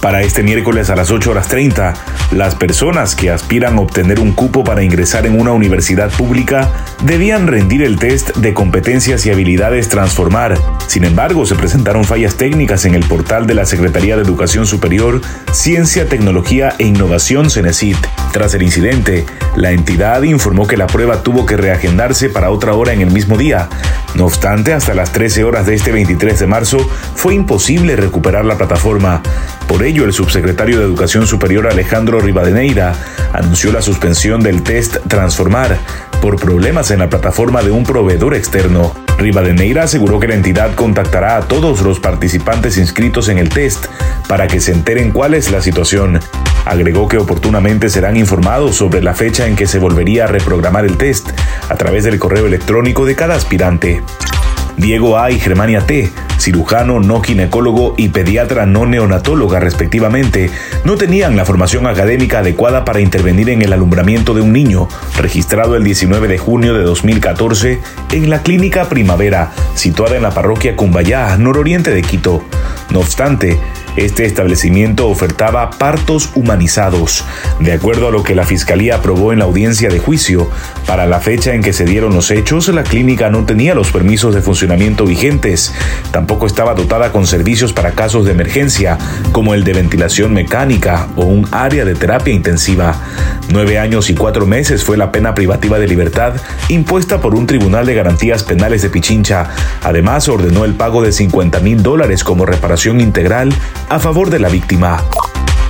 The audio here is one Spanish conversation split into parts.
Para este miércoles a las 8 horas 30, las personas que aspiran a obtener un cupo para ingresar en una universidad pública debían rendir el test de competencias y habilidades Transformar. Sin embargo, se presentaron fallas técnicas en el portal de la Secretaría de Educación Superior, Ciencia, Tecnología e Innovación CENESIT. Tras el incidente, la entidad informó que la prueba tuvo que reagendarse para otra hora en el mismo día. No obstante, hasta las 13 horas de este 23 de marzo fue imposible recuperar la plataforma. Por ello, el subsecretario de Educación Superior Alejandro Rivadeneira anunció la suspensión del test Transformar por problemas en la plataforma de un proveedor externo. Rivadeneira aseguró que la entidad contactará a todos los participantes inscritos en el test para que se enteren cuál es la situación. Agregó que oportunamente serán informados sobre la fecha en que se volvería a reprogramar el test a través del correo electrónico de cada aspirante. Diego A. y Germania T., cirujano no ginecólogo y pediatra no neonatóloga respectivamente, no tenían la formación académica adecuada para intervenir en el alumbramiento de un niño, registrado el 19 de junio de 2014 en la Clínica Primavera, situada en la parroquia Cumbayá, nororiente de Quito. No obstante, este establecimiento ofertaba partos humanizados, de acuerdo a lo que la Fiscalía aprobó en la audiencia de juicio. Para la fecha en que se dieron los hechos, la clínica no tenía los permisos de funcionamiento vigentes, tampoco estaba dotada con servicios para casos de emergencia, como el de ventilación mecánica o un área de terapia intensiva. Nueve años y cuatro meses fue la pena privativa de libertad impuesta por un tribunal de garantías penales de Pichincha. Además, ordenó el pago de 50 mil dólares como reparación integral a favor de la víctima.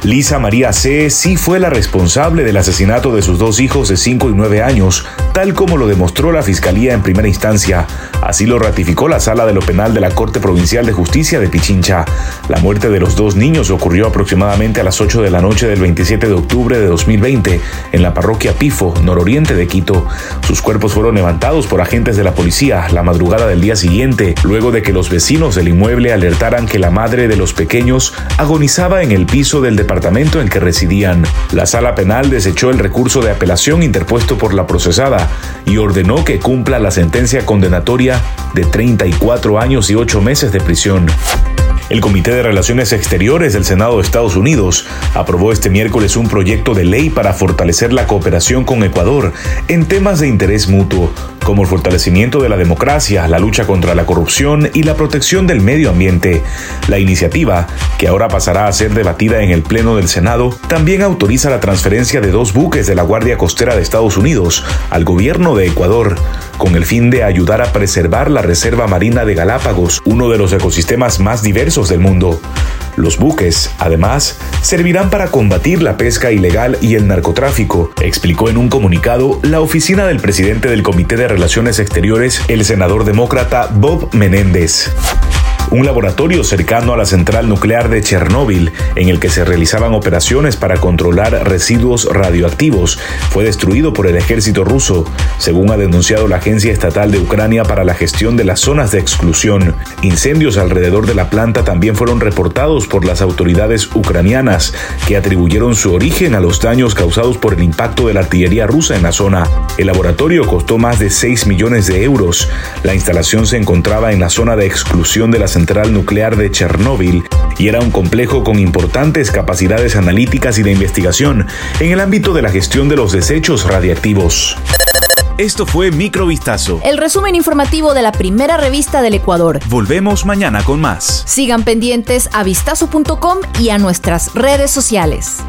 Lisa María C. sí fue la responsable del asesinato de sus dos hijos de 5 y 9 años, tal como lo demostró la Fiscalía en primera instancia. Así lo ratificó la Sala de lo Penal de la Corte Provincial de Justicia de Pichincha. La muerte de los dos niños ocurrió aproximadamente a las 8 de la noche del 27 de octubre de 2020 en la parroquia Pifo, nororiente de Quito. Sus cuerpos fueron levantados por agentes de la policía la madrugada del día siguiente, luego de que los vecinos del inmueble alertaran que la madre de los pequeños agonizaba en el piso del departamento departamento en que residían. La sala penal desechó el recurso de apelación interpuesto por la procesada y ordenó que cumpla la sentencia condenatoria de 34 años y 8 meses de prisión. El Comité de Relaciones Exteriores del Senado de Estados Unidos aprobó este miércoles un proyecto de ley para fortalecer la cooperación con Ecuador en temas de interés mutuo, como el fortalecimiento de la democracia, la lucha contra la corrupción y la protección del medio ambiente. La iniciativa, que ahora pasará a ser debatida en el Pleno del Senado, también autoriza la transferencia de dos buques de la Guardia Costera de Estados Unidos al gobierno de Ecuador con el fin de ayudar a preservar la Reserva Marina de Galápagos, uno de los ecosistemas más diversos del mundo. Los buques, además, servirán para combatir la pesca ilegal y el narcotráfico, explicó en un comunicado la oficina del presidente del Comité de Relaciones Exteriores, el senador demócrata Bob Menéndez un laboratorio cercano a la central nuclear de Chernóbil, en el que se realizaban operaciones para controlar residuos radioactivos, fue destruido por el ejército ruso, según ha denunciado la Agencia Estatal de Ucrania para la Gestión de las Zonas de Exclusión. Incendios alrededor de la planta también fueron reportados por las autoridades ucranianas, que atribuyeron su origen a los daños causados por el impacto de la artillería rusa en la zona. El laboratorio costó más de 6 millones de euros. La instalación se encontraba en la zona de exclusión de la central nuclear de Chernóbil y era un complejo con importantes capacidades analíticas y de investigación en el ámbito de la gestión de los desechos radiactivos. Esto fue Microvistazo. El resumen informativo de la primera revista del Ecuador. Volvemos mañana con más. Sigan pendientes a vistazo.com y a nuestras redes sociales.